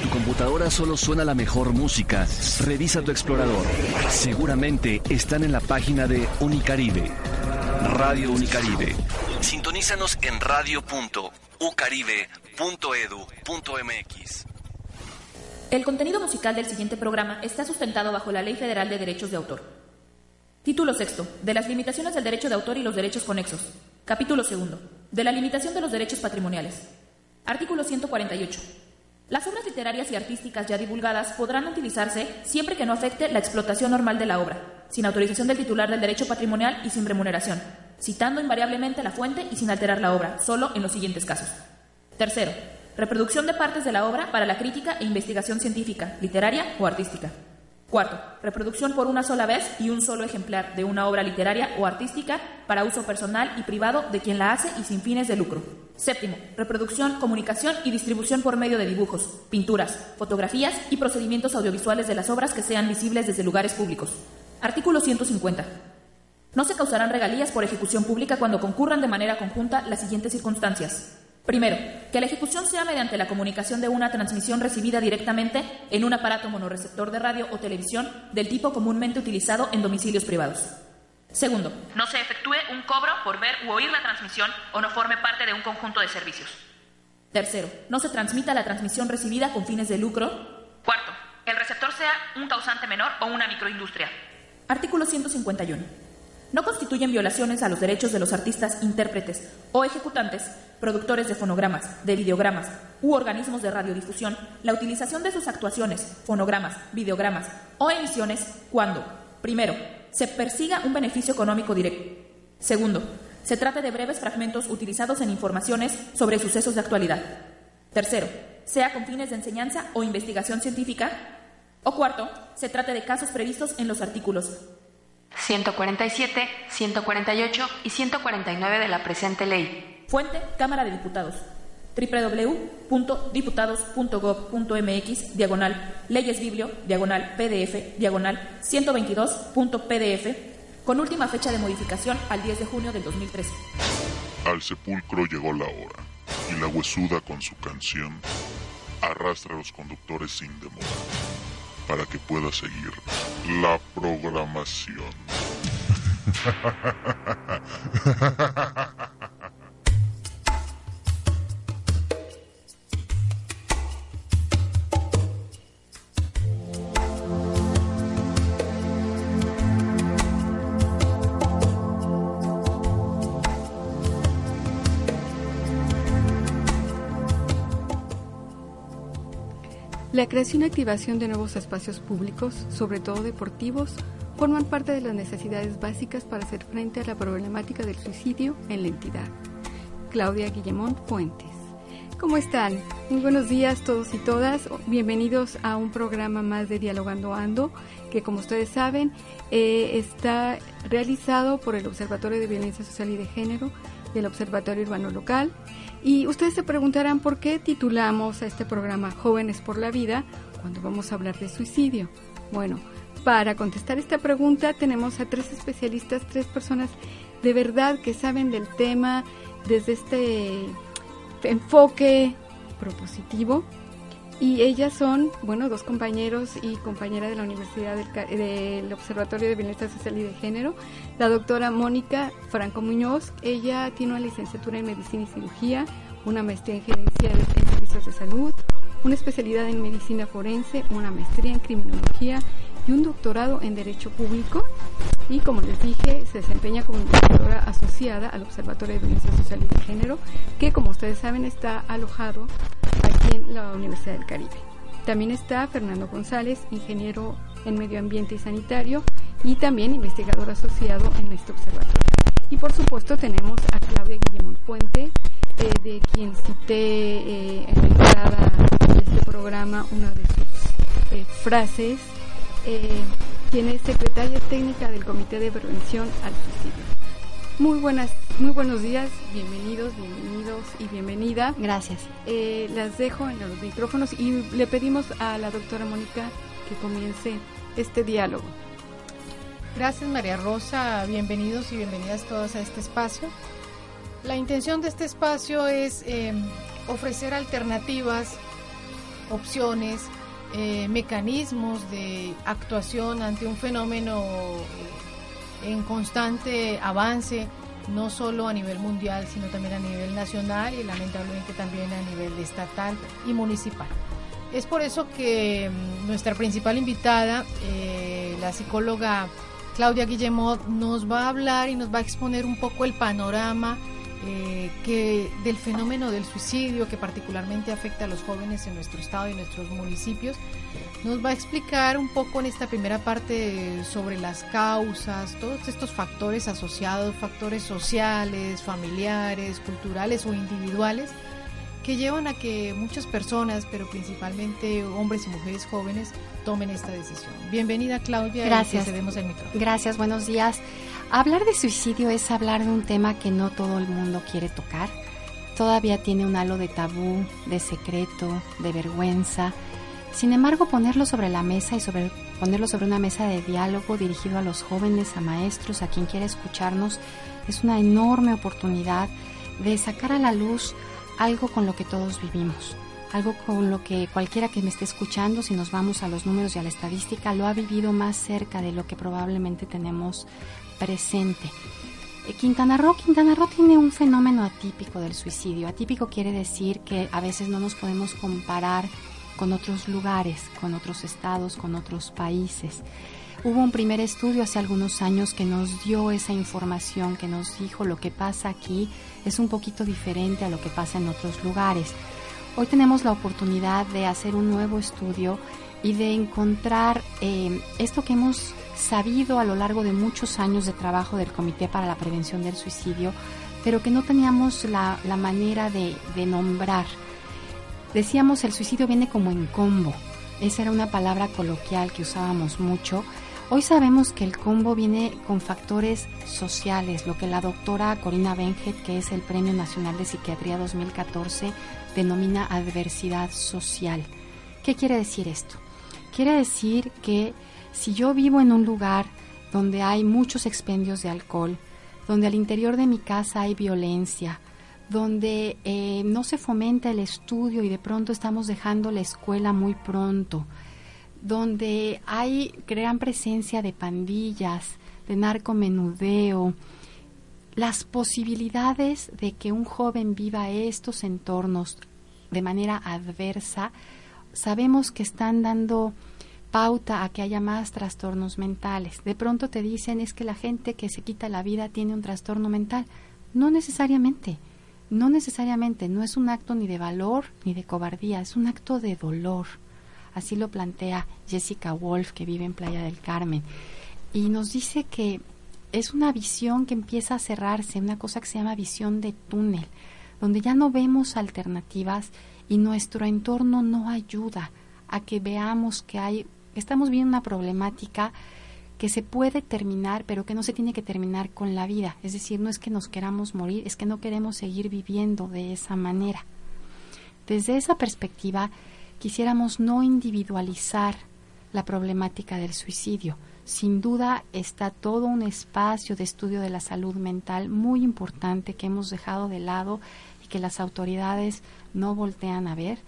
tu computadora solo suena la mejor música, revisa tu explorador. Seguramente están en la página de Unicaribe. Radio Unicaribe. Sintonízanos en radio.ucaribe.edu.mx. El contenido musical del siguiente programa está sustentado bajo la Ley Federal de Derechos de Autor. Título sexto. De las limitaciones del derecho de autor y los derechos conexos. Capítulo segundo. De la limitación de los derechos patrimoniales. Artículo 148. Las obras literarias y artísticas ya divulgadas podrán utilizarse siempre que no afecte la explotación normal de la obra, sin autorización del titular del derecho patrimonial y sin remuneración, citando invariablemente la fuente y sin alterar la obra, solo en los siguientes casos. Tercero, reproducción de partes de la obra para la crítica e investigación científica, literaria o artística. Cuarto, reproducción por una sola vez y un solo ejemplar de una obra literaria o artística para uso personal y privado de quien la hace y sin fines de lucro. Séptimo, reproducción, comunicación y distribución por medio de dibujos, pinturas, fotografías y procedimientos audiovisuales de las obras que sean visibles desde lugares públicos. Artículo 150. No se causarán regalías por ejecución pública cuando concurran de manera conjunta las siguientes circunstancias. Primero, que la ejecución sea mediante la comunicación de una transmisión recibida directamente en un aparato monorreceptor de radio o televisión del tipo comúnmente utilizado en domicilios privados. Segundo, no se efectúe un cobro por ver u oír la transmisión o no forme parte de un conjunto de servicios. Tercero, no se transmita la transmisión recibida con fines de lucro. Cuarto, el receptor sea un causante menor o una microindustria. Artículo 151 no constituyen violaciones a los derechos de los artistas intérpretes o ejecutantes, productores de fonogramas, de videogramas u organismos de radiodifusión la utilización de sus actuaciones, fonogramas, videogramas o emisiones cuando, primero, se persiga un beneficio económico directo. Segundo, se trate de breves fragmentos utilizados en informaciones sobre sucesos de actualidad. Tercero, sea con fines de enseñanza o investigación científica. O cuarto, se trate de casos previstos en los artículos 147, 148 y 149 de la presente ley. Fuente, Cámara de Diputados www.diputados.gov.mx diagonal leyes biblio diagonal pdf diagonal 122.pdf con última fecha de modificación al 10 de junio del 2013. Al sepulcro llegó la hora y la huesuda con su canción arrastra a los conductes sin demora para que pueda seguir la programación. La creación y activación de nuevos espacios públicos, sobre todo deportivos, forman parte de las necesidades básicas para hacer frente a la problemática del suicidio en la entidad. Claudia Guillemont Fuentes. ¿Cómo están? Muy buenos días todos y todas. Bienvenidos a un programa más de Dialogando Ando, que como ustedes saben eh, está realizado por el Observatorio de Violencia Social y de Género del Observatorio Urbano Local y ustedes se preguntarán por qué titulamos a este programa Jóvenes por la Vida cuando vamos a hablar de suicidio. Bueno, para contestar esta pregunta tenemos a tres especialistas, tres personas de verdad que saben del tema desde este enfoque propositivo. Y ellas son, bueno, dos compañeros y compañera de la Universidad del, del, Observatorio de Bienestar Social y de Género, la doctora Mónica Franco Muñoz. Ella tiene una licenciatura en Medicina y Cirugía, una maestría en Gerencia en Servicios de Salud, una especialidad en Medicina Forense, una maestría en Criminología y un doctorado en Derecho Público. Y como les dije, se desempeña como investigadora asociada al Observatorio de Violencia Social y de Género, que como ustedes saben está alojado en la Universidad del Caribe. También está Fernando González, ingeniero en Medio Ambiente y Sanitario y también investigador asociado en este observatorio. Y por supuesto tenemos a Claudia Guillemón Fuente, eh, de quien cité eh, en la entrada de este programa una de sus eh, frases, quien es secretaria técnica del Comité de Prevención al Suicidio. Muy buenas, muy buenos días, bienvenidos, bienvenidos y bienvenida. Gracias. Eh, las dejo en los micrófonos y le pedimos a la doctora Mónica que comience este diálogo. Gracias María Rosa, bienvenidos y bienvenidas todos a este espacio. La intención de este espacio es eh, ofrecer alternativas opciones, eh, mecanismos de actuación ante un fenómeno en constante avance, no solo a nivel mundial, sino también a nivel nacional y lamentablemente también a nivel estatal y municipal. Es por eso que mm, nuestra principal invitada, eh, la psicóloga Claudia Guillemot, nos va a hablar y nos va a exponer un poco el panorama eh, que del fenómeno del suicidio que particularmente afecta a los jóvenes en nuestro estado y en nuestros municipios. Nos va a explicar un poco en esta primera parte sobre las causas, todos estos factores asociados, factores sociales, familiares, culturales o individuales que llevan a que muchas personas, pero principalmente hombres y mujeres jóvenes, tomen esta decisión. Bienvenida Claudia, gracias. el micrófono. Gracias, buenos días. Hablar de suicidio es hablar de un tema que no todo el mundo quiere tocar. Todavía tiene un halo de tabú, de secreto, de vergüenza. Sin embargo, ponerlo sobre la mesa y sobre ponerlo sobre una mesa de diálogo dirigido a los jóvenes, a maestros, a quien quiera escucharnos, es una enorme oportunidad de sacar a la luz algo con lo que todos vivimos, algo con lo que cualquiera que me esté escuchando, si nos vamos a los números y a la estadística, lo ha vivido más cerca de lo que probablemente tenemos presente. Eh, Quintana Roo, Quintana Roo tiene un fenómeno atípico del suicidio. Atípico quiere decir que a veces no nos podemos comparar con otros lugares, con otros estados, con otros países. Hubo un primer estudio hace algunos años que nos dio esa información, que nos dijo lo que pasa aquí es un poquito diferente a lo que pasa en otros lugares. Hoy tenemos la oportunidad de hacer un nuevo estudio y de encontrar eh, esto que hemos sabido a lo largo de muchos años de trabajo del Comité para la Prevención del Suicidio, pero que no teníamos la, la manera de, de nombrar. Decíamos el suicidio viene como en combo. Esa era una palabra coloquial que usábamos mucho Hoy sabemos que el combo viene con factores sociales, lo que la doctora Corina Benjet, que es el Premio Nacional de Psiquiatría 2014, denomina adversidad social. ¿Qué quiere decir esto? Quiere decir que si yo vivo en un lugar donde hay muchos expendios de alcohol, donde al interior de mi casa hay violencia, donde eh, no se fomenta el estudio y de pronto estamos dejando la escuela muy pronto, donde hay gran presencia de pandillas, de narcomenudeo, las posibilidades de que un joven viva estos entornos de manera adversa, sabemos que están dando pauta a que haya más trastornos mentales. De pronto te dicen es que la gente que se quita la vida tiene un trastorno mental. No necesariamente, no necesariamente, no es un acto ni de valor ni de cobardía, es un acto de dolor. Así lo plantea Jessica Wolf, que vive en Playa del Carmen. Y nos dice que es una visión que empieza a cerrarse, una cosa que se llama visión de túnel, donde ya no vemos alternativas y nuestro entorno no ayuda a que veamos que hay, estamos viendo una problemática que se puede terminar, pero que no se tiene que terminar con la vida. Es decir, no es que nos queramos morir, es que no queremos seguir viviendo de esa manera. Desde esa perspectiva, quisiéramos no individualizar la problemática del suicidio. Sin duda está todo un espacio de estudio de la salud mental muy importante que hemos dejado de lado y que las autoridades no voltean a ver,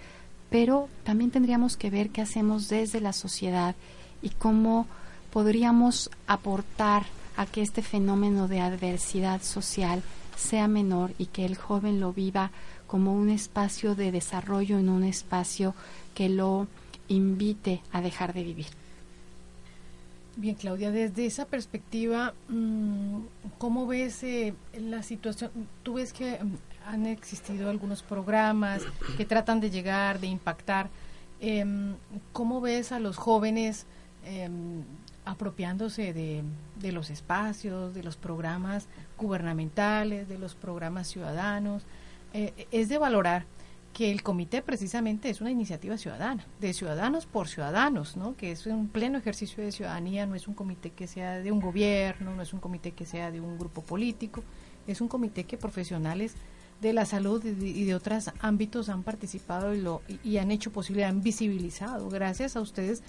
pero también tendríamos que ver qué hacemos desde la sociedad y cómo podríamos aportar a que este fenómeno de adversidad social sea menor y que el joven lo viva como un espacio de desarrollo en un espacio que lo invite a dejar de vivir. Bien, Claudia, desde esa perspectiva, mm, ¿cómo ves eh, la situación? Tú ves que mm, han existido algunos programas que tratan de llegar, de impactar. Em, ¿Cómo ves a los jóvenes em, apropiándose de, los espacios, de los programas gubernamentales, de los programas ciudadanos? Eh, es de valorar que el comité precisamente es una iniciativa ciudadana, de ciudadanos por ciudadanos, ¿no? que es un pleno ejercicio de ciudadanía, no es un comité que sea de un gobierno, no es un comité que sea de un grupo político, es un comité que profesionales de la salud y de, otros ámbitos han participado y, lo, y han hecho posible, han visibilizado. Gracias a ustedes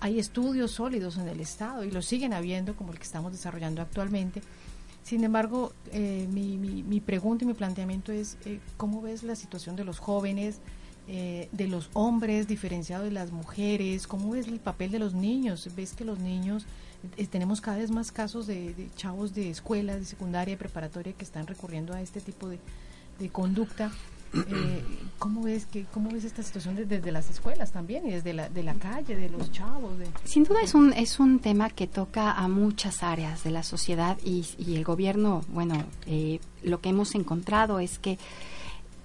hay estudios sólidos en el Estado y lo siguen habiendo como el que estamos desarrollando actualmente sin embargo, eh, mi, mi, pregunta y mi planteamiento es, eh, ¿cómo ves la situación de los jóvenes? eh, de los hombres diferenciado de las mujeres? ¿Cómo ves el papel de los niños? ¿Ves que los niños, eh, tenemos cada vez más casos de, chavos de escuelas, de secundaria, preparatoria, que están recurriendo a este tipo de, conducta? Eh, ¿cómo, ves que, ¿Cómo ves esta situación desde, las escuelas también y desde la, de la calle, de los chavos? Sin duda es un, es un tema que toca a muchas áreas de la sociedad y, y el gobierno, bueno, lo que hemos encontrado es que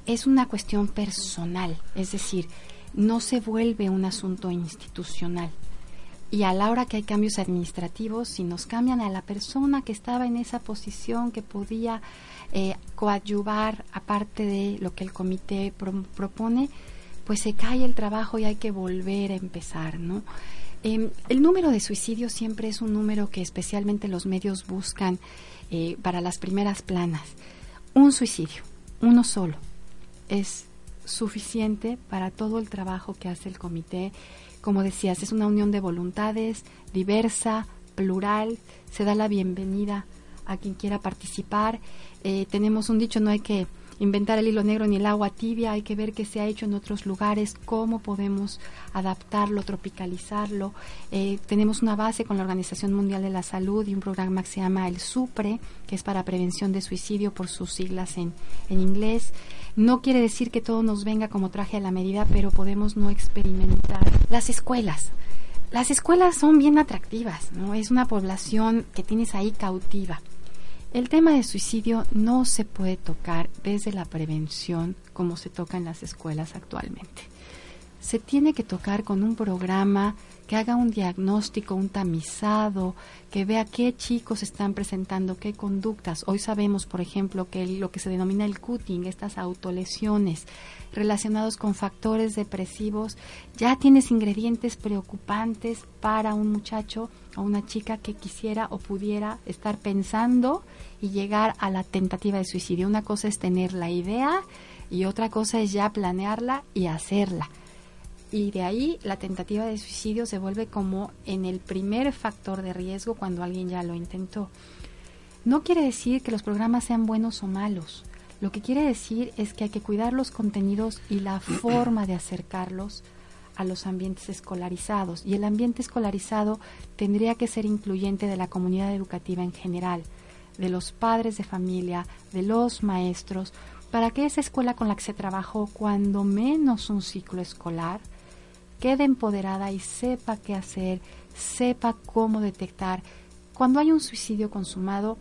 es una cuestión personal, es decir, no se vuelve un asunto institucional. Y a la hora que hay cambios administrativos, si nos cambian a la persona que estaba en esa posición, que podía eh, coadyuvar, aparte de lo que el comité propone, pues se cae el trabajo y hay que volver a empezar, ¿no? Em, el número de suicidios siempre es un número que especialmente los medios buscan eh, para las primeras planas. Un suicidio, uno solo es suficiente para todo el trabajo que hace el comité. Como decías, es una unión de voluntades diversa, plural, se da la bienvenida a quien quiera participar. Eh, tenemos un dicho, no hay que inventar el hilo negro ni el agua tibia, hay que ver qué se ha hecho en otros lugares, cómo podemos adaptarlo, tropicalizarlo. Eh, tenemos una base con la Organización Mundial de la Salud y un programa que se llama el SUPRE, que es para prevención de suicidio por sus siglas en, en inglés. No quiere decir que todo nos venga como traje a la medida, pero podemos no experimentar. Las escuelas. Las escuelas son bien atractivas, ¿no? Es una población que tienes ahí cautiva. El tema de suicidio no se puede tocar desde la prevención como se toca en las escuelas actualmente. Se tiene que tocar con un programa que haga un diagnóstico, un tamizado, que vea qué chicos están presentando, qué conductas. Hoy sabemos, por ejemplo, que lo que se denomina el cutting, estas autolesiones relacionados con factores depresivos, ya tienes ingredientes preocupantes para un muchacho o una chica que quisiera o pudiera estar pensando y llegar a la tentativa de suicidio. Una cosa es tener la idea y otra cosa es ya planearla y hacerla y de ahí la tentativa de suicidio se vuelve como en el primer factor de riesgo cuando alguien ya lo intentó. No quiere decir que los programas sean buenos o malos. Lo que quiere decir es que hay que cuidar los contenidos y la forma de acercarlos a los ambientes escolarizados. Y el ambiente escolarizado tendría que ser incluyente de la comunidad educativa en general, de los padres de familia, de los maestros, para que esa escuela con la que se trabajó cuando menos un ciclo escolar, quede empoderada y sepa qué hacer, sepa cómo detectar. Cuando hay un suicidio consumado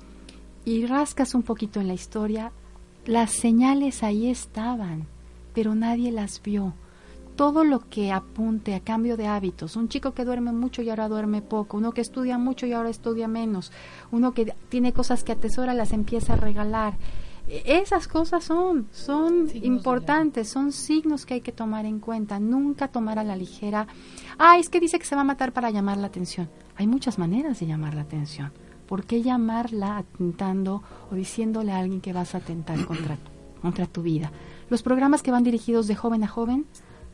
y rascas un poquito en la historia, las señales ahí estaban, pero nadie las vio. Todo lo que apunte a cambio de hábitos, un chico que duerme mucho y ahora duerme poco, uno que estudia mucho y ahora estudia menos, uno que tiene cosas que atesora las empieza a regalar, esas cosas son, son importantes, son signos que hay que tomar en cuenta, nunca tomar a la ligera, ah, es que dice que se va a matar para llamar la atención. Hay muchas maneras de llamar la atención. ¿Por qué llamarla atentando o diciéndole a alguien que vas a atentar contra, contra tu vida? Los programas que van dirigidos de joven a joven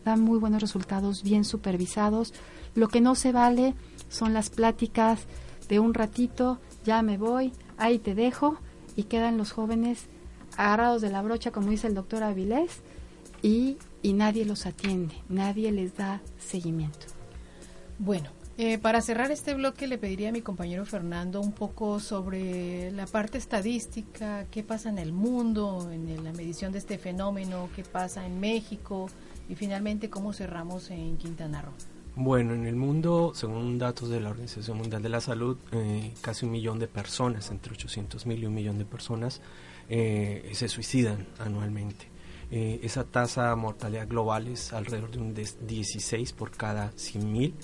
dan muy buenos resultados, bien supervisados. Lo que no se vale son las pláticas de un ratito, ya me voy, ahí te dejo, y quedan los jóvenes agarrados de la brocha, como dice el doctor Avilés, y, nadie los atiende, nadie les da seguimiento. Bueno, eh, para cerrar este bloque le pediría a mi compañero Fernando un poco sobre la parte estadística, qué pasa en el mundo, en la medición de este fenómeno, qué pasa en México y finalmente cómo cerramos en Quintana Roo. Bueno, en el mundo, según datos de la Organización Mundial de la Salud, eh, casi un millón de personas, entre 800 mil y un millón de personas, eh, se suicidan anualmente. Eh, esa tasa de mortalidad global es alrededor de un 16 por cada 100 mil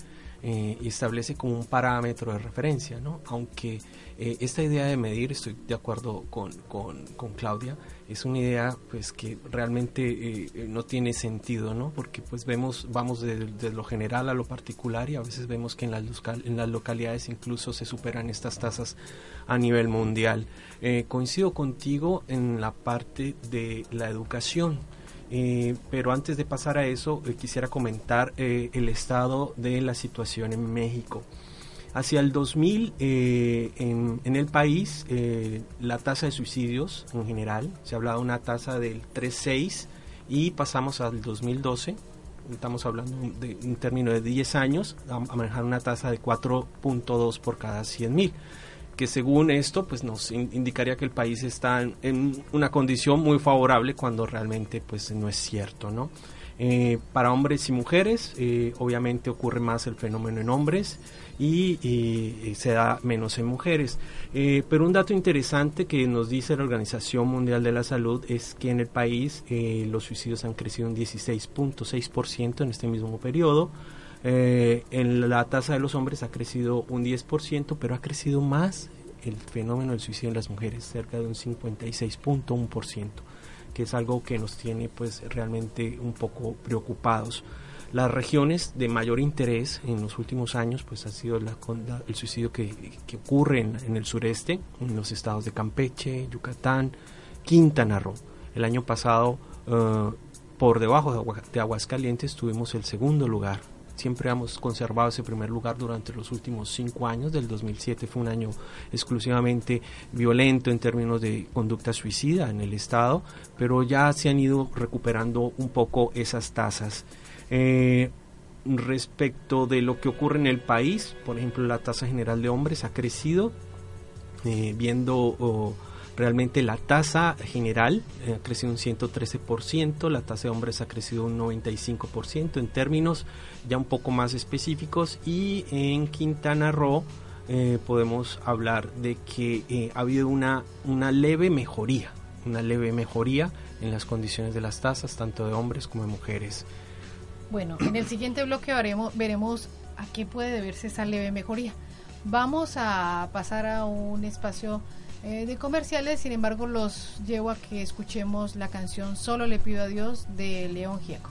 eh, y establece como un parámetro de referencia, ¿no? Aunque eh, esta idea de medir, estoy de acuerdo con, con, Claudia, es una idea pues que realmente eh, no tiene sentido, ¿no? Porque pues vemos, vamos de, lo general a lo particular y a veces vemos que en las, en las localidades incluso se superan estas tasas a nivel mundial. coincido contigo en la parte de la educación eh, pero antes de pasar a eso, eh, quisiera comentar eh, el estado de la situación en México. Hacia el 2000, en, en, el país, la tasa de suicidios en general, se hablaba de una tasa del 3,6 y pasamos al 2012 estamos hablando de un término de 10 años, a, manejar una tasa de 4.2 por cada 100 mil que según esto pues nos indicaría que el país está en, una condición muy favorable cuando realmente pues no es cierto, ¿no? Eh, para hombres y mujeres eh, obviamente ocurre más el fenómeno en hombres y, se da menos en mujeres. Eh, pero un dato interesante que nos dice la Organización Mundial de la Salud es que en el país los suicidios han crecido un 16.6% en este mismo periodo. Eh, en la tasa de los hombres ha crecido un 10%, pero ha crecido más el fenómeno del suicidio en las mujeres, cerca de un 56.1%, que es algo que nos tiene pues realmente un poco preocupados. Las regiones de mayor interés en los últimos años pues ha sido la, el suicidio que, ocurre en, el sureste, en los estados de Campeche, Yucatán, Quintana Roo. El año pasado, eh, por debajo de, de Aguascalientes, tuvimos el segundo lugar siempre hemos conservado ese primer lugar durante los últimos cinco años. Del 2007 fue un año exclusivamente violento en términos de conducta suicida en el Estado, pero ya se han ido recuperando un poco esas tasas. Eh, respecto de lo que ocurre en el país, por ejemplo, la tasa general de hombres ha crecido, eh, viendo realmente la tasa general ha crecido un 113%, la tasa de hombres ha crecido un 95% en términos ya un poco más específicos y en Quintana Roo eh, podemos hablar de que eh, ha habido una, una leve mejoría, una leve mejoría en las condiciones de las tasas, tanto de hombres como de mujeres. Bueno, en el siguiente bloque veremos, veremos a qué puede deberse esa leve mejoría. Vamos a pasar a un espacio eh, de comerciales, sin embargo los llevo a que escuchemos la canción Solo le pido a Dios de León Gieco.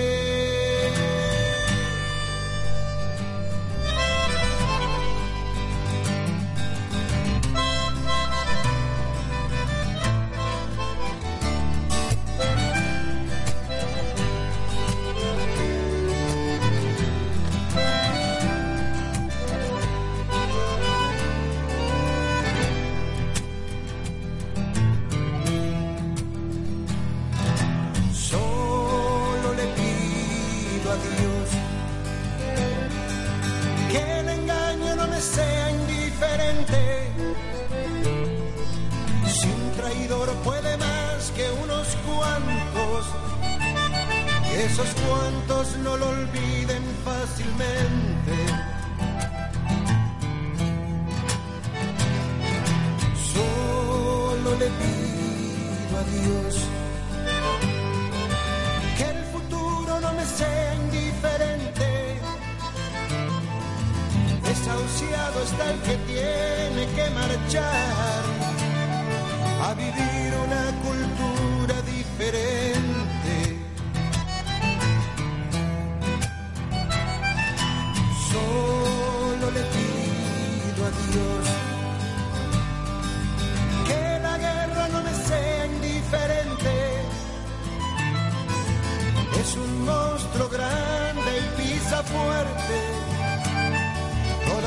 está el que tiene que marchar a vivir una cultura diferente. Solo le pido a Dios que la guerra no me sea indiferente. Es un monstruo grande y pisa fuerte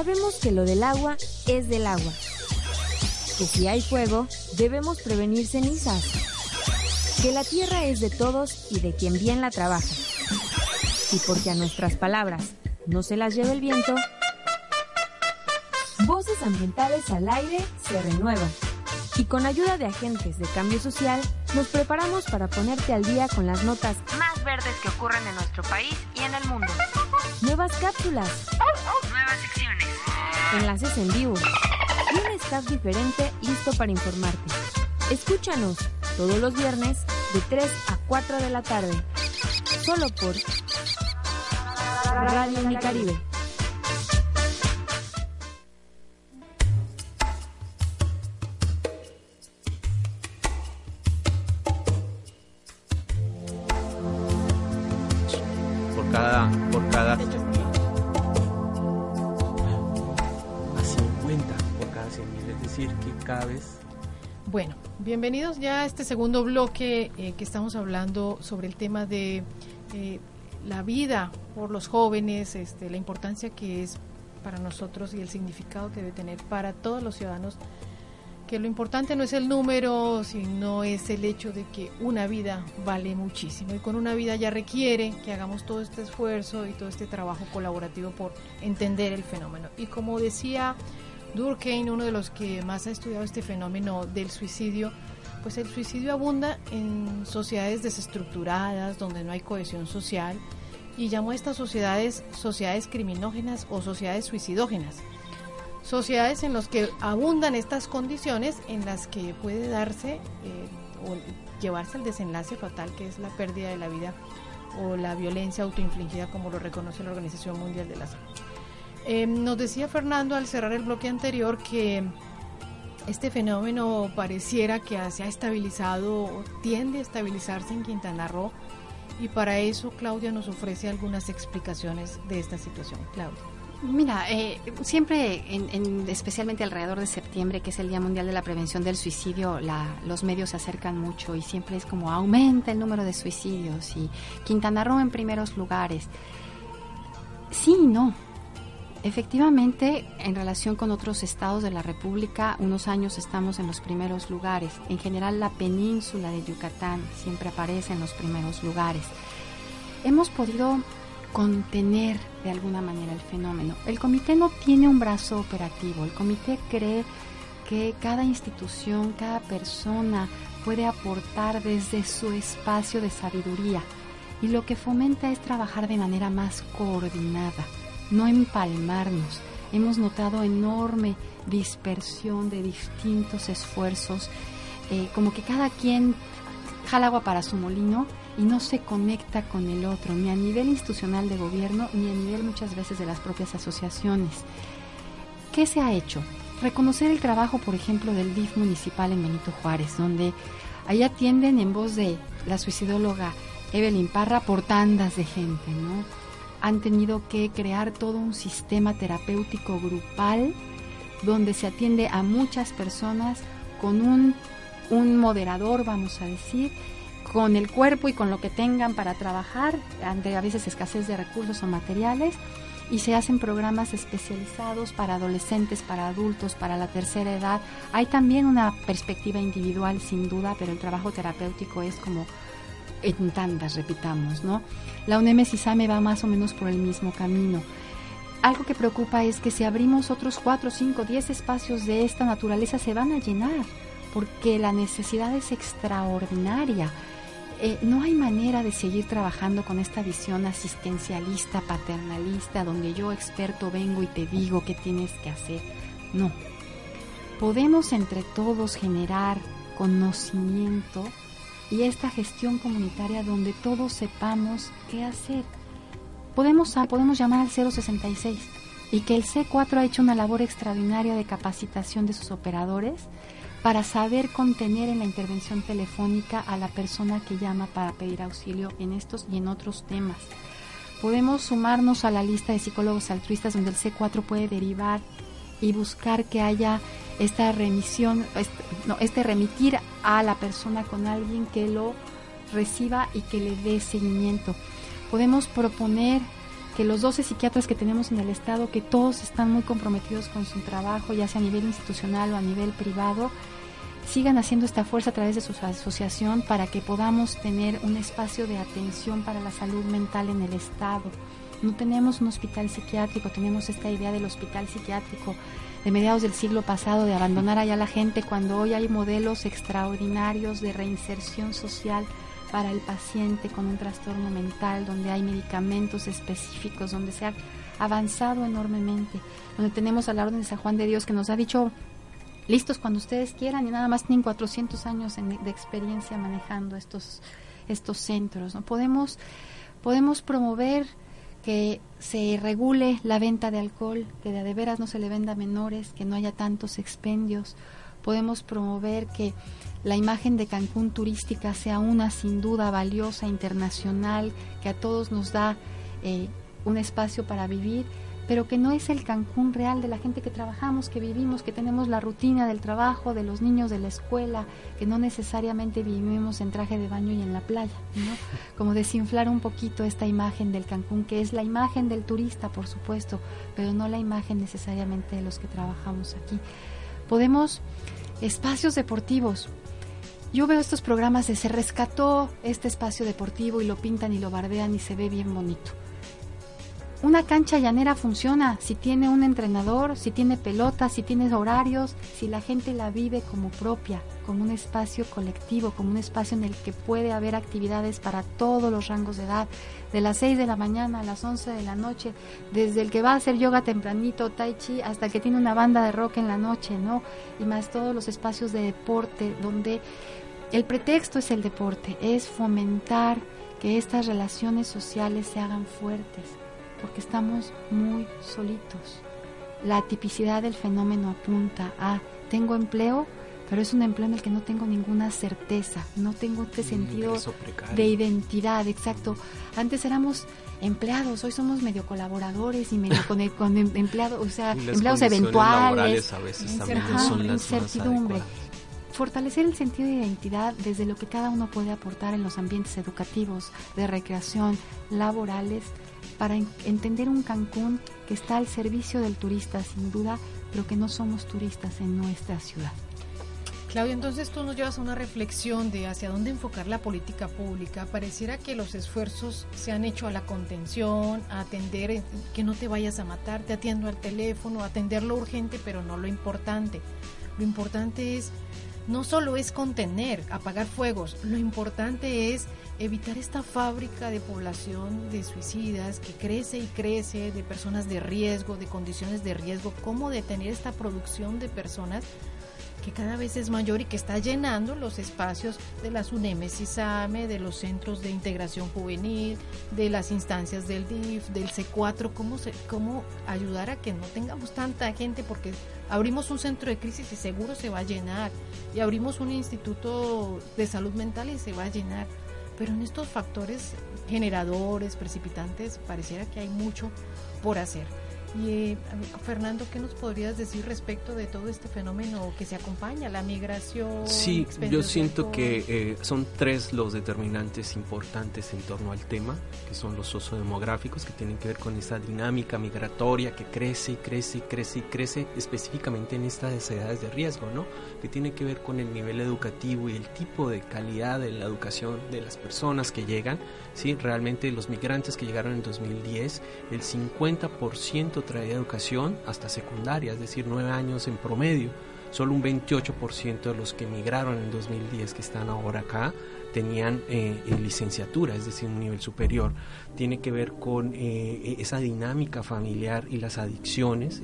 Sabemos que lo del agua es del agua. Que si hay fuego, debemos prevenir cenizas. Que la tierra es de todos y de quien bien la trabaja. Y porque a nuestras palabras no se las lleve el viento, voces ambientales al aire se renuevan. Y con ayuda de agentes de cambio social, nos preparamos para ponerte al día con las notas más verdes que ocurren en nuestro país y en el mundo. Nuevas cápsulas. Secciones. Enlaces en vivo. Y un staff diferente listo para informarte. Escúchanos todos los viernes de 3 a 4 de la tarde. Solo por Radio Unicaribe. Bueno, bienvenidos ya a este segundo bloque eh, que estamos hablando sobre el tema de eh, la vida por los jóvenes, este, la importancia que es para nosotros y el significado que debe tener para todos los ciudadanos, que lo importante no es el número, sino es el hecho de que una vida vale muchísimo y con una vida ya requiere que hagamos todo este esfuerzo y todo este trabajo colaborativo por entender el fenómeno. Y como decía Durkheim, uno de los que más ha estudiado este fenómeno del suicidio, pues el suicidio abunda en sociedades desestructuradas, donde no hay cohesión social, y llamó a estas sociedades sociedades criminógenas o sociedades suicidógenas. Sociedades en las que abundan estas condiciones en las que puede darse eh, o llevarse al desenlace fatal que es la pérdida de la vida o la violencia autoinfligida como lo reconoce la Organización Mundial de la Salud. Eh, nos decía Fernando al cerrar el bloque anterior que este fenómeno pareciera que se ha estabilizado o tiende a estabilizarse en Quintana Roo y para eso Claudia nos ofrece algunas explicaciones de esta situación. Claudia. Mira, eh, siempre, especialmente alrededor de septiembre, que es el Día Mundial de la Prevención del Suicidio, los medios se acercan mucho y siempre es como aumenta el número de suicidios y Quintana Roo en primeros lugares. Sí y no. Efectivamente, en relación con otros estados de la República, unos años estamos en los primeros lugares. En general, la península de Yucatán siempre aparece en los primeros lugares. Hemos podido contener de alguna manera el fenómeno. El comité no tiene un brazo operativo. El comité cree que cada institución, cada persona puede aportar desde su espacio de sabiduría y lo que fomenta es trabajar de manera más coordinada no empalmarnos. Hemos notado enorme dispersión de distintos esfuerzos, eh, como que cada quien jala agua para su molino y no se conecta con el otro, ni a nivel institucional de gobierno, ni a nivel muchas veces de las propias asociaciones. ¿Qué se ha hecho? Reconocer el trabajo, por ejemplo, del DIF municipal en Benito Juárez, donde ahí atienden en voz de la suicidóloga Evelyn Parra por tandas de gente, ¿no? Han tenido que crear todo un sistema terapéutico grupal donde se atiende a muchas personas con un, un moderador, vamos a decir, con el cuerpo y con lo que tengan para trabajar, ante a veces escasez de recursos o materiales, y se hacen programas especializados para adolescentes, para adultos, para la tercera edad. Hay también una perspectiva individual, sin duda, pero el trabajo terapéutico es como en tantas, repitamos, ¿no? La UNEM me va más o menos por el mismo camino. Algo que preocupa es que si abrimos otros 4, 5, 10 espacios de esta naturaleza se van a llenar, porque la necesidad es extraordinaria. eh, no hay manera de seguir trabajando con esta visión asistencialista, paternalista, donde yo experto vengo y te digo qué tienes que hacer. No. Podemos entre todos generar conocimiento y esta gestión comunitaria donde todos sepamos qué hacer. Podemos, podemos llamar al 066 y que el C4 ha hecho una labor extraordinaria de capacitación de sus operadores para saber contener en la intervención telefónica a la persona que llama para pedir auxilio en estos y en otros temas. Podemos sumarnos a la lista de psicólogos altruistas donde el C4 puede derivar y buscar que haya esta remisión, este, remitir a la persona con alguien que lo reciba y que le dé seguimiento. Podemos proponer que los 12 psiquiatras que tenemos en el Estado, que todos están muy comprometidos con su trabajo, ya sea a nivel institucional o a nivel privado, sigan haciendo esta fuerza a través de su asociación para que podamos tener un espacio de atención para la salud mental en el Estado. No tenemos un hospital psiquiátrico, tenemos esta idea del hospital psiquiátrico de mediados del siglo pasado de abandonar allá a la gente cuando hoy hay modelos extraordinarios de reinserción social para el paciente con un trastorno mental, donde hay medicamentos específicos, donde se ha avanzado enormemente, donde tenemos a la Orden de San Juan de Dios que nos ha dicho listos cuando ustedes quieran y nada más tienen 400 años de experiencia manejando estos, estos centros. ¿no? Podemos, podemos promover que se regule la venta de alcohol, que de, veras no se le venda a menores, que no haya tantos expendios. Podemos promover que la imagen de Cancún turística sea una sin duda valiosa, internacional, que a todos nos da eh, un espacio para vivir, pero que no es el Cancún real de la gente que trabajamos, que vivimos, que tenemos la rutina del trabajo, de los niños de la escuela, que no necesariamente vivimos en traje de baño y en la playa, ¿no? Como desinflar un poquito esta imagen del Cancún, que es la imagen del turista, por supuesto, pero no la imagen necesariamente de los que trabajamos aquí. Podemos espacios deportivos, yo veo estos programas de se rescató este espacio deportivo y lo pintan y lo bardean y se ve bien bonito. Una cancha llanera funciona si tiene un entrenador, si tiene pelotas, si tiene horarios, si la gente la vive como propia, como un espacio colectivo, como un espacio en el que puede haber actividades para todos los rangos de edad, de las 6 de la mañana a las 11 de la noche, desde el que va a hacer yoga tempranito, tai chi, hasta el que tiene una banda de rock en la noche, ¿no? Y más todos los espacios de deporte donde el pretexto es el deporte, es fomentar que estas relaciones sociales se hagan fuertes, porque estamos muy solitos. La tipicidad del fenómeno apunta a, tengo empleo, pero es un empleo en el que no tengo ninguna certeza, no tengo este sentido de identidad, exacto. Antes éramos empleados, hoy somos medio colaboradores y medio con, em, empleados, o sea, empleados eventuales, a veces son incertidumbre fortalecer el sentido de identidad desde lo que cada uno puede aportar en los ambientes educativos, de recreación, laborales, para entender un Cancún que está al servicio del turista sin duda, pero que no somos turistas en nuestra ciudad. Claudia, entonces tú nos llevas a una reflexión de hacia dónde enfocar la política pública. Pareciera que los esfuerzos se han hecho a la contención, a atender que no te vayas a matar, te atiendo al teléfono, atender lo urgente, pero no lo importante. Lo importante es no solo es contener, apagar fuegos, lo importante es evitar esta fábrica de población de suicidas que crece y crece, de personas de riesgo, de condiciones de riesgo, cómo detener esta producción de personas que cada vez es mayor y que está llenando los espacios de las UNEMES y SAME, de los centros de integración juvenil, de las instancias del DIF, del C4, cómo, se, cómo ayudar a que no tengamos tanta gente, porque abrimos un centro de crisis y seguro se va a llenar, y abrimos un instituto de salud mental y se va a llenar, pero en estos factores generadores, precipitantes, pareciera que hay mucho por hacer. Y eh, Fernando, ¿qué nos podrías decir respecto de todo este fenómeno que se acompaña, la migración? Sí, yo siento que eh, son tres los determinantes importantes en torno al tema, que son los sociodemográficos, que tienen que ver con esa dinámica migratoria que crece y crece y crece y crece, específicamente en estas edades de riesgo, ¿no? Que tiene que ver con el nivel educativo y el tipo de calidad de la educación de las personas que llegan. Sí, realmente los migrantes que llegaron en 2010, el 50% traía educación hasta secundaria, es decir, nueve años en promedio. Solo un 28% de los que emigraron en 2010 que están ahora acá tenían eh, licenciatura, es decir, un nivel superior. Tiene que ver con eh, esa dinámica familiar y las adicciones.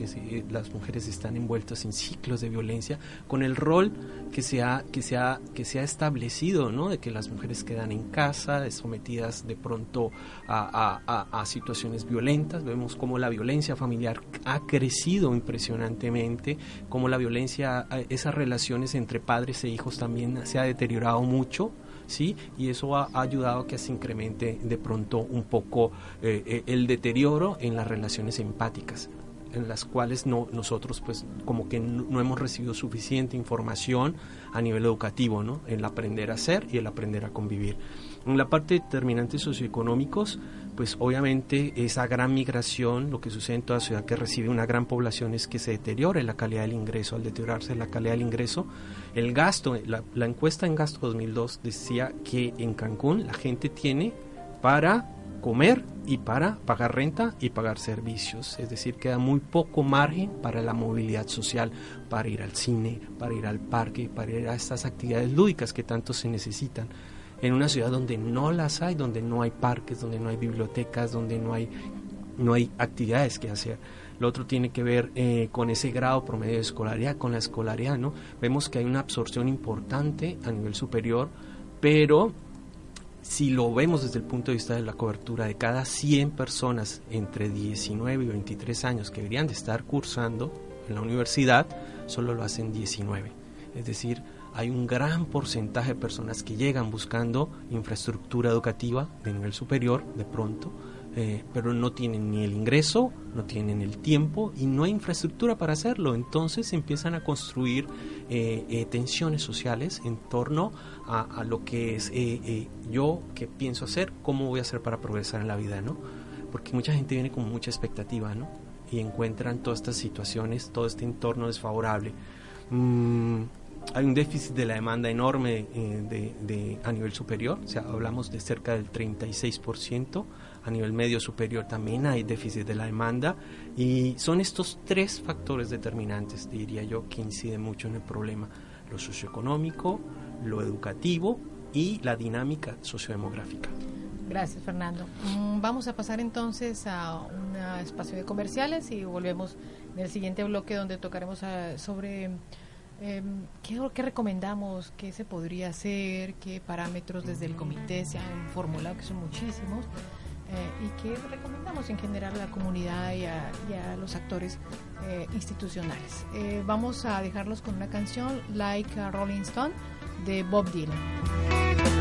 las mujeres están envueltas en ciclos de violencia, con el rol que se ha, que se ha, que se ha establecido, ¿no? de que las mujeres quedan en casa, sometidas de pronto a, a, a situaciones violentas. Vemos cómo la violencia familiar ha crecido impresionantemente, cómo la violencia, esas relaciones entre padres e hijos también se ha deteriorado mucho. ¿Sí? Y eso ha, ayudado a que se incremente de pronto un poco eh, eh, el deterioro en las relaciones empáticas en las cuales no, nosotros pues como que no, hemos recibido suficiente información a nivel educativo, ¿no? El aprender a ser y el aprender a convivir. En la parte de determinantes socioeconómicos, pues obviamente esa gran migración, lo que sucede en toda ciudad que recibe una gran población es que se deteriore la calidad del ingreso. Al deteriorarse la calidad del ingreso, el gasto, la, la encuesta en gasto 2002 decía que en Cancún la gente tiene para comer y para pagar renta y pagar servicios. Es decir, queda muy poco margen para la movilidad social, para ir al cine, para ir al parque, para ir a estas actividades lúdicas que tanto se necesitan en una ciudad donde no las hay, donde no hay parques, donde no hay bibliotecas, donde no hay, no hay actividades que hacer. Lo otro tiene que ver eh, con ese grado promedio de escolaridad, con la escolaridad, ¿no? Vemos que hay una absorción importante a nivel superior, pero si lo vemos desde el punto de vista de la cobertura de cada 100 personas entre 19 y 23 años que deberían de estar cursando en la universidad, solo lo hacen 19. Es decir, hay un gran porcentaje de personas que llegan buscando infraestructura educativa de nivel superior de pronto, eh, pero no tienen ni el ingreso, no tienen el tiempo y no hay infraestructura para hacerlo. Entonces empiezan a construir eh, eh, tensiones sociales en torno a, lo que es yo, qué pienso hacer, cómo voy a hacer para progresar en la vida, ¿no? Porque mucha gente viene con mucha expectativa, ¿no? Y encuentran todas estas situaciones, todo este entorno desfavorable. Mm, hay un déficit de la demanda enorme eh, de, a nivel superior, o sea, hablamos de cerca del 36%, a nivel medio superior también hay déficit de la demanda y son estos tres factores determinantes, diría yo, que inciden mucho en el problema, lo socioeconómico, lo educativo y la dinámica sociodemográfica. Gracias, Fernando. Mm, vamos a pasar entonces a un espacio de comerciales y volvemos en el siguiente bloque donde tocaremos ah, sobre eh, ¿qué, ¿qué, recomendamos? ¿Qué se podría hacer? ¿Qué parámetros desde el comité se han formulado, que son muchísimos? Eh, ¿Y qué recomendamos en general a la comunidad y a, los actores eh, institucionales? Eh, vamos a dejarlos con una canción, Like a Rolling Stone, de Bob Dylan.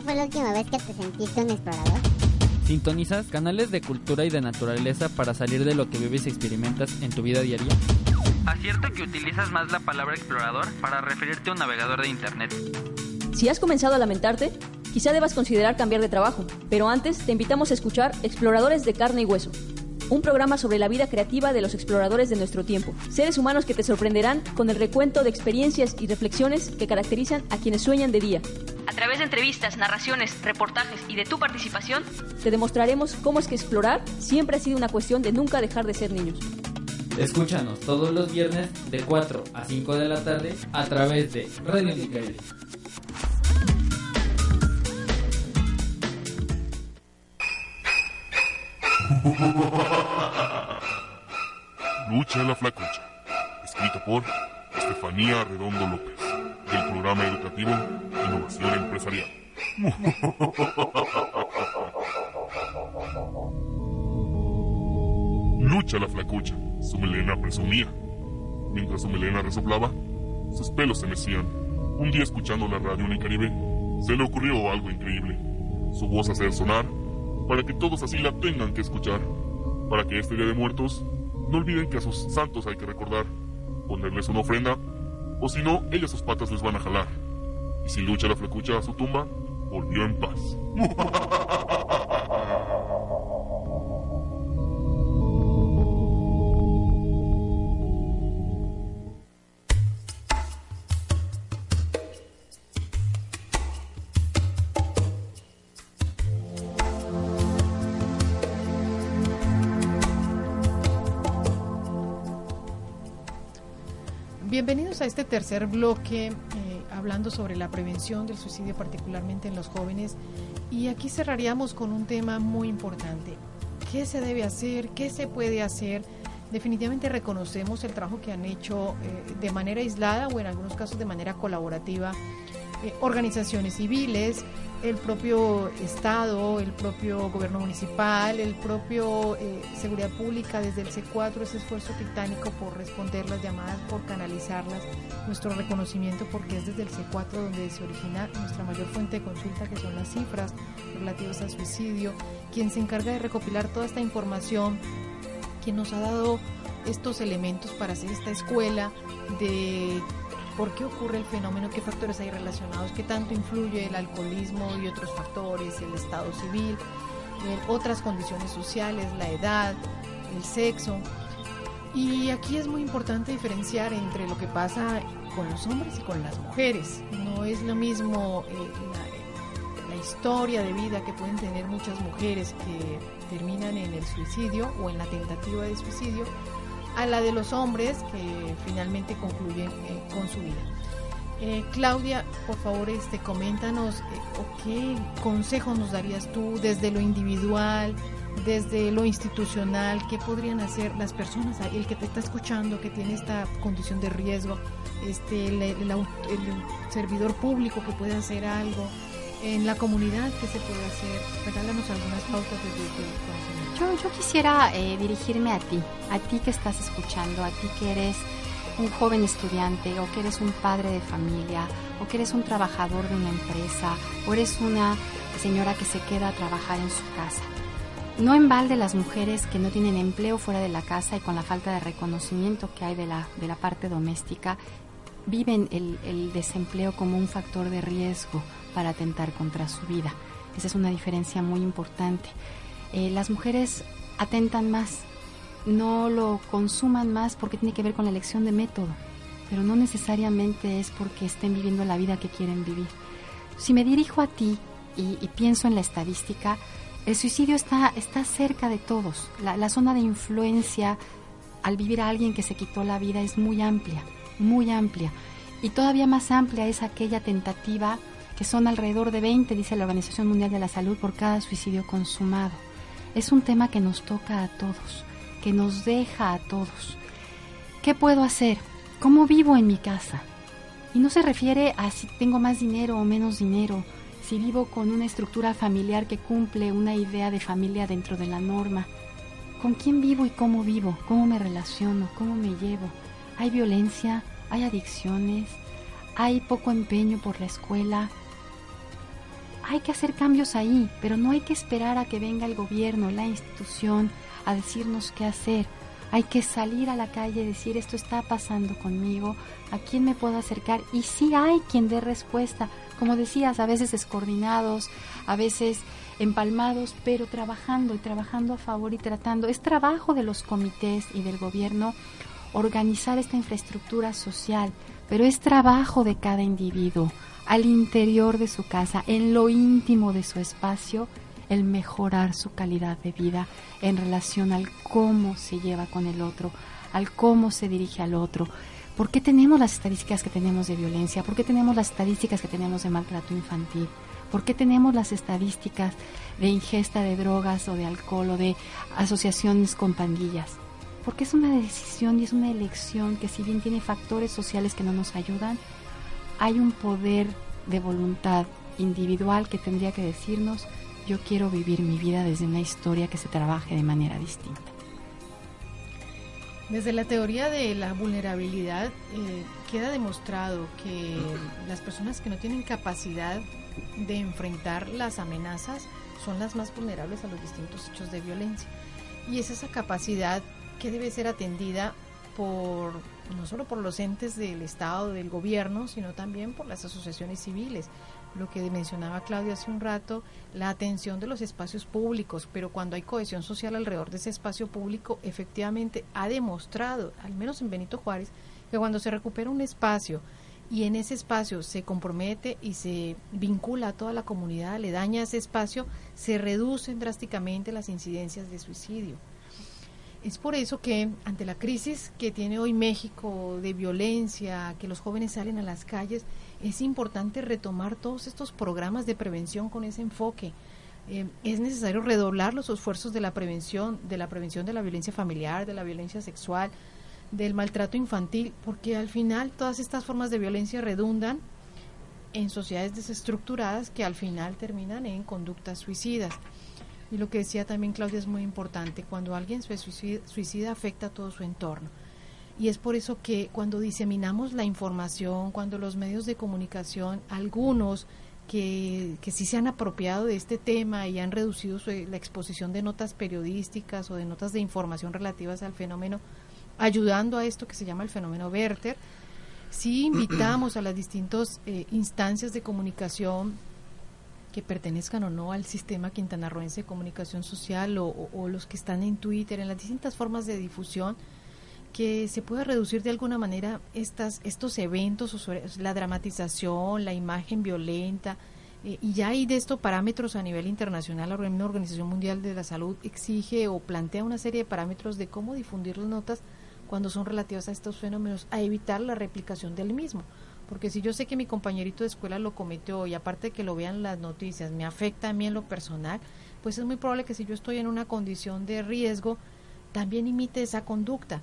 Cuándo fue la última vez que te sentiste un explorador? ¿Sintonizas canales de cultura y de naturaleza para salir de lo que vives y experimentas en tu vida diaria? Acierto que utilizas más la palabra explorador para referirte a un navegador de internet. Si has comenzado a lamentarte, quizá debas considerar cambiar de trabajo, pero antes te invitamos a escuchar Exploradores de Carne y Hueso, un programa sobre la vida creativa de los exploradores de nuestro tiempo, seres humanos que te sorprenderán con el recuento de experiencias y reflexiones que caracterizan a quienes sueñan de día. A través de entrevistas, narraciones, reportajes y de tu participación, te demostraremos cómo es que explorar siempre ha sido una cuestión de nunca dejar de ser niños. Escúchanos todos los viernes de 4 a 5 de la tarde a través de Radio Nicaragua. Lucha la flacucha, escrito por Estefanía Redondo López, del programa educativo Innovación Empresarial. Lucha la flacucha, su melena presumía. Mientras su melena resoplaba, sus pelos se mecían. Un día escuchando la radio Unicaribe, se le ocurrió algo increíble. Su voz hacer sonar para que todos así la tengan que escuchar. Para que este día de muertos no olviden que a sus santos hay que recordar, ponerles una ofrenda, o si no, ellas sus patas les van a jalar. Y si lucha la flacucha a su tumba, volvió en paz. Bienvenidos a este tercer bloque eh, hablando sobre la prevención del suicidio particularmente en los jóvenes y aquí cerraríamos con un tema muy importante. ¿Qué se debe hacer? ¿Qué se puede hacer? Definitivamente reconocemos el trabajo que han hecho eh, de manera aislada o en algunos casos de manera colaborativa eh, organizaciones civiles, el propio Estado, el propio gobierno municipal, el propio eh, Seguridad Pública, desde el C4, ese esfuerzo titánico por responder las llamadas, por canalizarlas, nuestro reconocimiento porque es desde el C4 donde se origina nuestra mayor fuente de consulta, que son las cifras relativas al suicidio, quien se encarga de recopilar toda esta información, quien nos ha dado estos elementos para hacer esta escuela de por qué ocurre el fenómeno, qué factores hay relacionados, qué tanto influye el alcoholismo y otros factores, el estado civil, eh, otras condiciones sociales, la edad, el sexo. Y aquí es muy importante diferenciar entre lo que pasa con los hombres y con las mujeres. No es lo mismo eh, la, la historia de vida que pueden tener muchas mujeres que terminan en el suicidio o en la tentativa de suicidio a la de los hombres que finalmente concluyen eh, con su vida. Eh, Claudia, por favor, este, coméntanos eh, qué consejos nos darías tú desde lo individual, desde lo institucional, qué podrían hacer las personas, el que te está escuchando, que tiene esta condición de riesgo, este, el, el servidor público que puede hacer algo, en la comunidad, qué se puede hacer. Regálanos algunas pautas tu conocimiento. Yo, quisiera eh, dirigirme a ti, a ti que estás escuchando, a ti que eres un joven estudiante o que eres un padre de familia o que eres un trabajador de una empresa o eres una señora que se queda a trabajar en su casa. No en balde las mujeres que no tienen empleo fuera de la casa y con la falta de reconocimiento que hay de la, de la parte doméstica, viven el, el desempleo como un factor de riesgo para atentar contra su vida. Esa es una diferencia muy importante. Eh, las mujeres atentan más, no lo consuman más porque tiene que ver con la elección de método, pero no necesariamente es porque estén viviendo la vida que quieren vivir. Si me dirijo a ti y, pienso en la estadística, el suicidio está, está cerca de todos. La, la zona de influencia al vivir a alguien que se quitó la vida es muy amplia, muy amplia. Y todavía más amplia es aquella tentativa que son alrededor de 20, dice la Organización Mundial de la Salud, por cada suicidio consumado. Es un tema que nos toca a todos, que nos deja a todos. ¿Qué puedo hacer? ¿Cómo vivo en mi casa? Y no se refiere a si tengo más dinero o menos dinero, si vivo con una estructura familiar que cumple una idea de familia dentro de la norma. ¿Con quién vivo y cómo vivo? ¿Cómo me relaciono? ¿Cómo me llevo? ¿Hay violencia? ¿Hay adicciones? ¿Hay poco empeño por la escuela? Hay que hacer cambios ahí, pero no hay que esperar a que venga el gobierno, la institución, a decirnos qué hacer. Hay que salir a la calle y decir esto está pasando conmigo, a quién me puedo acercar y sí hay quien dé respuesta, como decías, a veces descoordinados, a veces empalmados, pero trabajando y trabajando a favor y tratando. Es trabajo de los comités y del gobierno organizar esta infraestructura social, pero es trabajo de cada individuo al interior de su casa, en lo íntimo de su espacio, el mejorar su calidad de vida en relación al cómo se lleva con el otro, al cómo se dirige al otro. ¿Por qué tenemos las estadísticas que tenemos de violencia? ¿Por qué tenemos las estadísticas que tenemos de maltrato infantil? ¿Por qué tenemos las estadísticas de ingesta de drogas o de alcohol o de asociaciones con pandillas? Porque es una decisión y es una elección que si bien tiene factores sociales que no nos ayudan, hay un poder de voluntad individual que tendría que decirnos, yo quiero vivir mi vida desde una historia que se trabaje de manera distinta. Desde la teoría de la vulnerabilidad eh, queda demostrado que las personas que no tienen capacidad de enfrentar las amenazas son las más vulnerables a los distintos hechos de violencia. Y es esa capacidad que debe ser atendida por no solo por los entes del Estado, del gobierno, sino también por las asociaciones civiles. Lo que mencionaba Claudia hace un rato, la atención de los espacios públicos, pero cuando hay cohesión social alrededor de ese espacio público, efectivamente ha demostrado, al menos en Benito Juárez, que cuando se recupera un espacio y en ese espacio se compromete y se vincula a toda la comunidad, le daña ese espacio, se reducen drásticamente las incidencias de suicidio. Es por eso que ante la crisis que tiene hoy México de violencia, que los jóvenes salen a las calles, es importante retomar todos estos programas de prevención con ese enfoque. Eh, es necesario redoblar los esfuerzos de la prevención, de la prevención de la violencia familiar, de la violencia sexual, del maltrato infantil, porque al final todas estas formas de violencia redundan en sociedades desestructuradas que al final terminan en conductas suicidas. Y lo que decía también Claudia es muy importante, cuando alguien se suicida, afecta a todo su entorno. Y es por eso que cuando diseminamos la información, cuando los medios de comunicación, algunos que, que sí se han apropiado de este tema y han reducido la exposición de notas periodísticas o de notas de información relativas al fenómeno, ayudando a esto que se llama el fenómeno Werther, sí invitamos a las distintas eh, instancias de comunicación que pertenezcan o no al sistema quintanarroense de comunicación social o, los que están en Twitter, en las distintas formas de difusión, que se pueda reducir de alguna manera estas, estos eventos, la dramatización, la imagen violenta, eh, y ya hay de estos parámetros a nivel internacional, la Organización Mundial de la Salud exige o plantea una serie de parámetros de cómo difundir las notas cuando son relativas a estos fenómenos, a evitar la replicación del mismo. Porque si yo sé que mi compañerito de escuela lo cometió y aparte de que lo vean las noticias, me afecta a mí en lo personal, pues es muy probable que si yo estoy en una condición de riesgo, también imite esa conducta,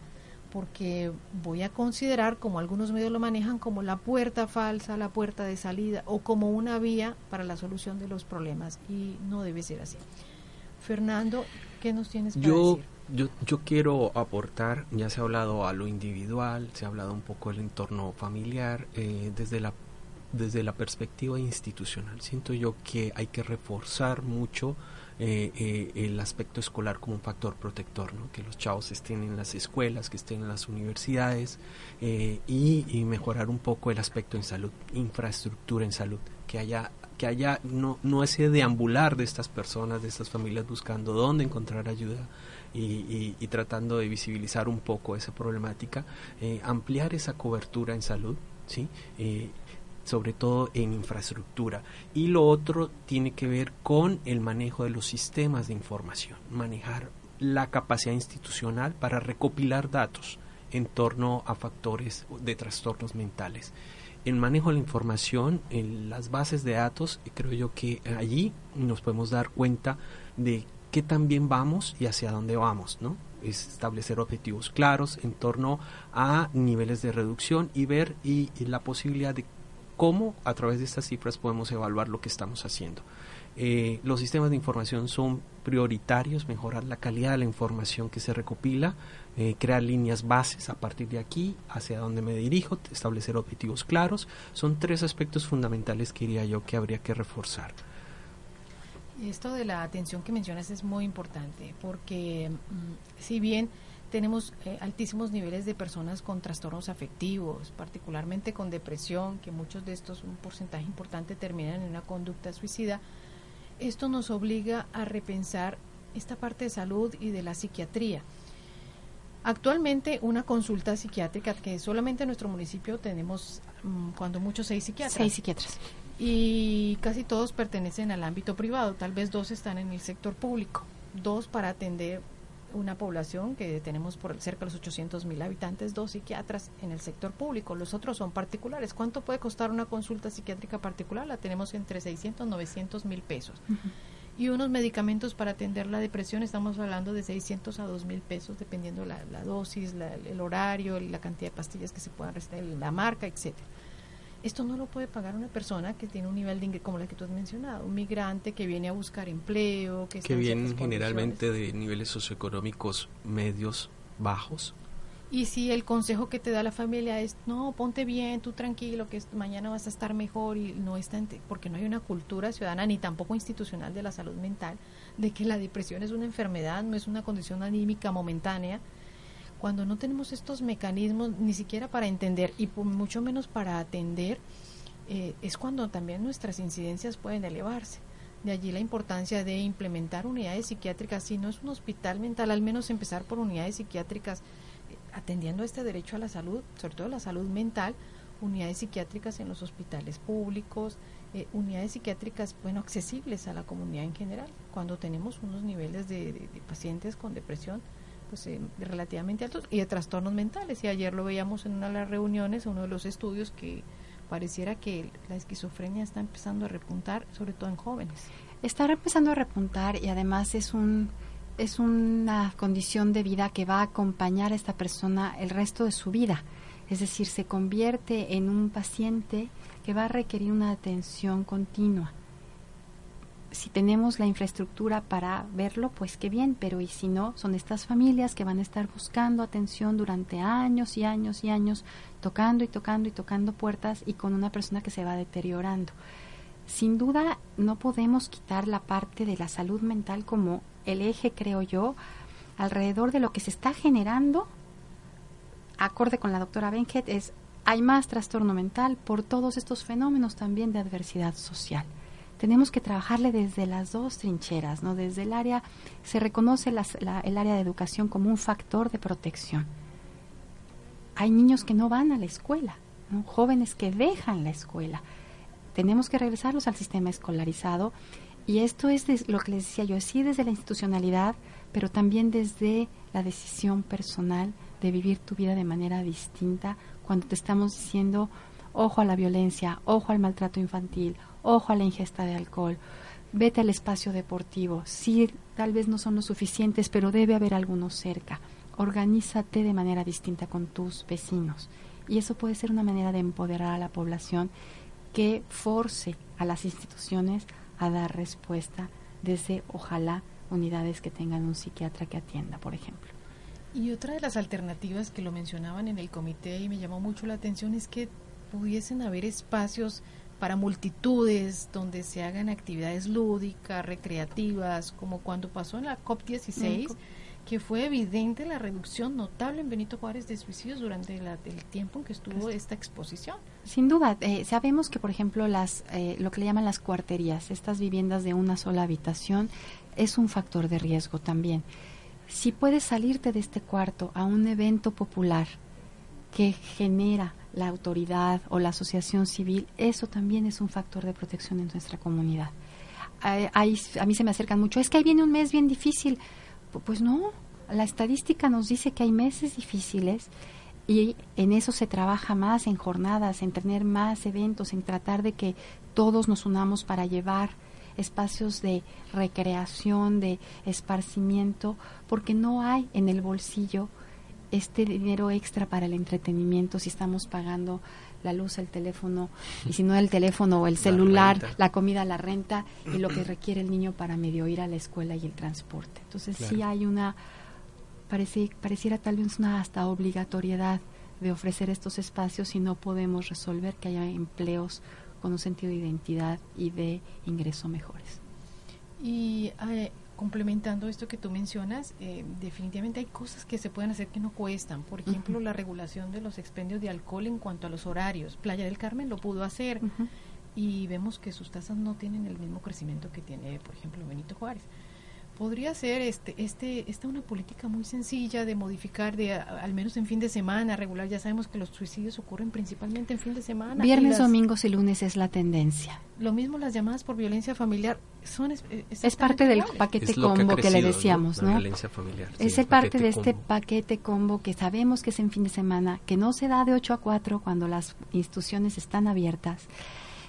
porque voy a considerar, como algunos medios lo manejan, como la puerta falsa, la puerta de salida o como una vía para la solución de los problemas y no debe ser así. Fernando, ¿qué nos tienes para decir? Yo, yo quiero aportar, ya se ha hablado a lo individual, se ha hablado un poco del entorno familiar, eh, desde la desde la perspectiva institucional. Siento yo que hay que reforzar mucho eh, eh, el aspecto escolar como un factor protector, ¿no? que los chavos estén en las escuelas, que estén en las universidades y, y, mejorar un poco el aspecto en salud, infraestructura en salud, que haya que haya no, no ese deambular de estas personas, de estas familias buscando dónde encontrar ayuda, y, tratando de visibilizar un poco esa problemática, eh, ampliar esa cobertura en salud, ¿sí? Eh, sobre todo en infraestructura. Y lo otro tiene que ver con el manejo de los sistemas de información, manejar la capacidad institucional para recopilar datos en torno a factores de trastornos mentales. El manejo de la información, en las bases de datos, creo yo que allí nos podemos dar cuenta de qué también vamos y hacia dónde vamos, ¿no? Es establecer objetivos claros en torno a niveles de reducción y ver y, la posibilidad de cómo a través de estas cifras podemos evaluar lo que estamos haciendo. Eh, los sistemas de información son prioritarios, mejorar la calidad de la información que se recopila, eh, crear líneas bases a partir de aquí, hacia dónde me dirijo, establecer objetivos claros. Son tres aspectos fundamentales que diría yo que habría que reforzar. Esto de la atención que mencionas es muy importante porque mm, si bien tenemos eh, altísimos niveles de personas con trastornos afectivos, particularmente con depresión, que muchos de estos, un porcentaje importante, terminan en una conducta suicida, esto nos obliga a repensar esta parte de salud y de la psiquiatría. Actualmente una consulta psiquiátrica que solamente en nuestro municipio tenemos mm, cuando muchos seis psiquiatras. Seis psiquiatras y casi todos pertenecen al ámbito privado, tal vez dos están en el sector público, dos para atender una población que tenemos por cerca de los 800 mil habitantes, dos psiquiatras en el sector público, los otros son particulares. ¿Cuánto puede costar una consulta psiquiátrica particular? La tenemos entre 600 y 900 mil pesos. Y unos medicamentos para atender la depresión, estamos hablando de 600 a 2 mil pesos, dependiendo la, la dosis, el horario, la cantidad de pastillas que se puedan restar, la marca, etcétera. Esto no lo puede pagar una persona que tiene un nivel de ingreso como la que tú has mencionado, un migrante que viene a buscar empleo, que, que viene generalmente de niveles socioeconómicos medios bajos. Y si el consejo que te da la familia es, no, ponte bien, tú tranquilo, que mañana vas a estar mejor y no está, porque no hay una cultura ciudadana ni tampoco institucional de la salud mental, de que la depresión es una enfermedad, no es una condición anímica momentánea, cuando no tenemos estos mecanismos ni siquiera para entender y mucho menos para atender, eh, es cuando también nuestras incidencias pueden elevarse. De allí la importancia de implementar unidades psiquiátricas, si no es un hospital mental, al menos empezar por unidades psiquiátricas eh, atendiendo este derecho a la salud, sobre todo la salud mental, unidades psiquiátricas en los hospitales públicos, eh, unidades psiquiátricas, bueno, accesibles a la comunidad en general, cuando tenemos unos niveles de pacientes con depresión pues, eh, relativamente altos y de trastornos mentales. Y ayer lo veíamos en una de las reuniones, uno de los estudios, que pareciera que la esquizofrenia está empezando a repuntar, sobre todo en jóvenes. Está empezando a repuntar y además es un es una condición de vida que va a acompañar a esta persona el resto de su vida. Es decir, se convierte en un paciente que va a requerir una atención continua si tenemos la infraestructura para verlo, pues qué bien, pero y si no, son estas familias que van a estar buscando atención durante años y años y años, tocando y tocando y tocando puertas y con una persona que se va deteriorando. Sin duda, no podemos quitar la parte de la salud mental como el eje, creo yo, alrededor de lo que se está generando, acorde con la doctora Benjet, es hay más trastorno mental por todos estos fenómenos también de adversidad social tenemos que trabajarle desde las dos trincheras, ¿no? Desde el área, se reconoce el área de educación como un factor de protección. Hay niños que no van a la escuela, jóvenes que dejan la escuela. Tenemos que regresarlos al sistema escolarizado y esto es lo que les decía yo, sí desde la institucionalidad, pero también desde la decisión personal de vivir tu vida de manera distinta cuando te estamos diciendo ojo a la violencia, ojo al maltrato infantil, ojo a la ingesta de alcohol, vete al espacio deportivo, sí, tal vez no son los suficientes, pero debe haber algunos cerca. Organízate de manera distinta con tus vecinos. Y eso puede ser una manera de empoderar a la población que force a las instituciones a dar respuesta desde, ojalá, unidades que tengan un psiquiatra que atienda, por ejemplo. Y otra de las alternativas que lo mencionaban en el comité y me llamó mucho la atención es que pudiesen haber espacios para multitudes, donde se hagan actividades lúdicas, recreativas, como cuando pasó en la COP16, que fue evidente la reducción notable en Benito Juárez de suicidios durante el tiempo en que estuvo esta exposición. Sin duda, eh, sabemos que, por ejemplo, las, eh, lo que le llaman las cuarterías, estas viviendas de una sola habitación, es un factor de riesgo también. Si puedes salirte de este cuarto a un evento popular que genera la autoridad o la asociación civil, eso también es un factor de protección en nuestra comunidad. A mí se me acercan mucho, es que ahí viene un mes bien difícil. Pues no, la estadística nos dice que hay meses difíciles y en eso se trabaja más, en jornadas, en tener más eventos, en tratar de que todos nos unamos para llevar espacios de recreación, de esparcimiento, porque no hay en el bolsillo este dinero extra para el entretenimiento si estamos pagando la luz, el teléfono, y si no el teléfono o el celular, la, comida, la renta y lo que requiere el niño para medio ir a la escuela y el transporte. Entonces sí hay una, parece, pareciera tal vez una hasta obligatoriedad de ofrecer estos espacios si no podemos resolver que haya empleos con un sentido de identidad y de ingreso mejores. Y eh, complementando esto que tú mencionas, eh, definitivamente hay cosas que se pueden hacer que no cuestan. Por ejemplo, la regulación de los expendios de alcohol en cuanto a los horarios. Playa del Carmen lo pudo hacer y vemos que sus tasas no tienen el mismo crecimiento que tiene, por ejemplo, Benito Juárez podría ser este este esta una política muy sencilla de modificar de al menos en fin de semana regular ya sabemos que los suicidios ocurren principalmente en fin de semana viernes domingos y lunes es la tendencia. Lo mismo las llamadas por violencia familiar son es, parte del paquete combo que, le decíamos no, es el parte de este paquete combo que sabemos que es en fin de semana que no se da de 8 a 4 cuando las instituciones están abiertas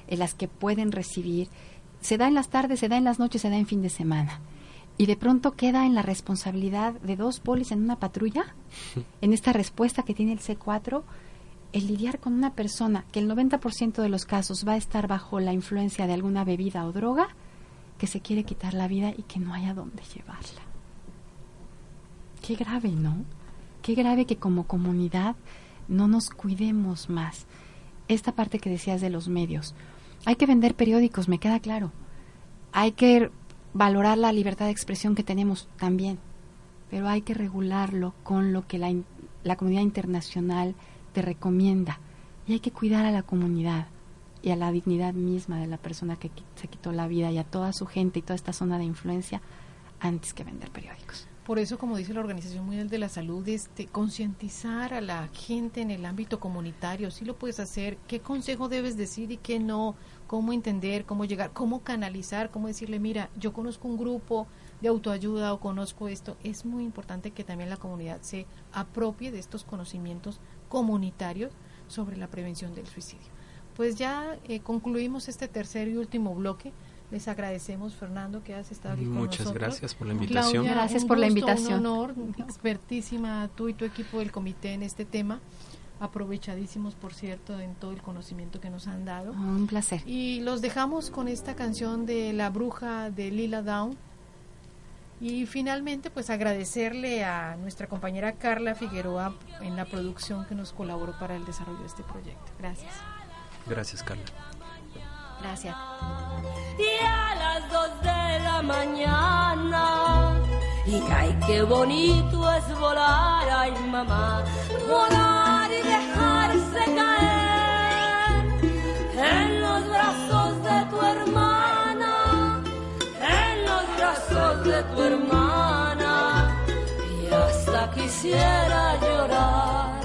en las que pueden recibir. Se da en las tardes se da en las noches se da en fin de semana y de pronto queda en la responsabilidad de dos polis en una patrulla, en esta respuesta que tiene el C4, el lidiar con una persona que el 90% de los casos va a estar bajo la influencia de alguna bebida o droga, que se quiere quitar la vida y que no haya dónde llevarla. Qué grave, ¿no? Qué grave que como comunidad no nos cuidemos más. Esta parte que decías de los medios. Hay que vender periódicos, me queda claro. Hay que valorar la libertad de expresión que tenemos también, pero hay que regularlo con lo que la, la comunidad internacional te recomienda. Y hay que cuidar a la comunidad y a la dignidad misma de la persona que se quitó la vida y a toda su gente y toda esta zona de influencia antes que vender periódicos. Por eso, como dice la Organización Mundial de la Salud, este, concientizar a la gente en el ámbito comunitario, si lo puedes hacer, qué consejo debes decir y qué no, cómo entender, cómo llegar, cómo canalizar, cómo decirle, mira, yo conozco un grupo de autoayuda o conozco esto. Es muy importante que también la comunidad se apropie de estos conocimientos comunitarios sobre la prevención del suicidio. Pues ya eh, concluimos este tercer y último bloque. Les agradecemos, Fernando, que has estado aquí con nosotros. Muchas gracias por la invitación. gracias por la invitación. Un honor, expertísima tú y tu equipo del comité en este tema aprovechadísimos, por cierto, en todo el conocimiento que nos han dado. Ah, un placer. Y los dejamos con esta canción de La Bruja de Lila Down. Y finalmente, pues agradecerle a nuestra compañera Carla Figueroa en la producción que nos colaboró para el desarrollo de este proyecto. Gracias. Gracias, Carla. Gracias. Y a las dos de la mañana. Y ay, qué bonito es volar, ay mamá, volar y dejarse caer en los brazos de tu hermana, en los brazos de tu hermana. Y hasta quisiera llorar.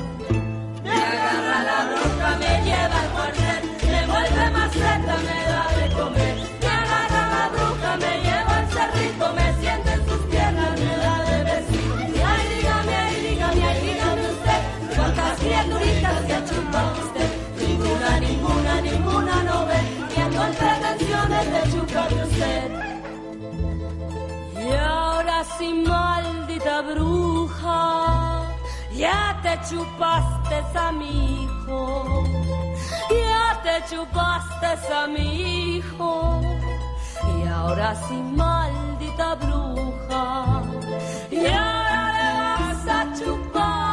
Me agarra la roca, me lleva al cuartel vuelve más lenta, me Y ahora sí, maldita bruja, ya te chupaste a mi hijo ya te chupaste a mi hijo y ahora sí maldita bruja y ahora le vas a chupar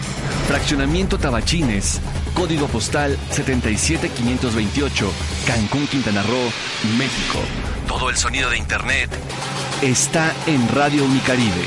Fraccionamiento Tabachines, código postal 77528, Cancún, Quintana Roo, México. Todo el sonido de internet está en Radio Unicaribe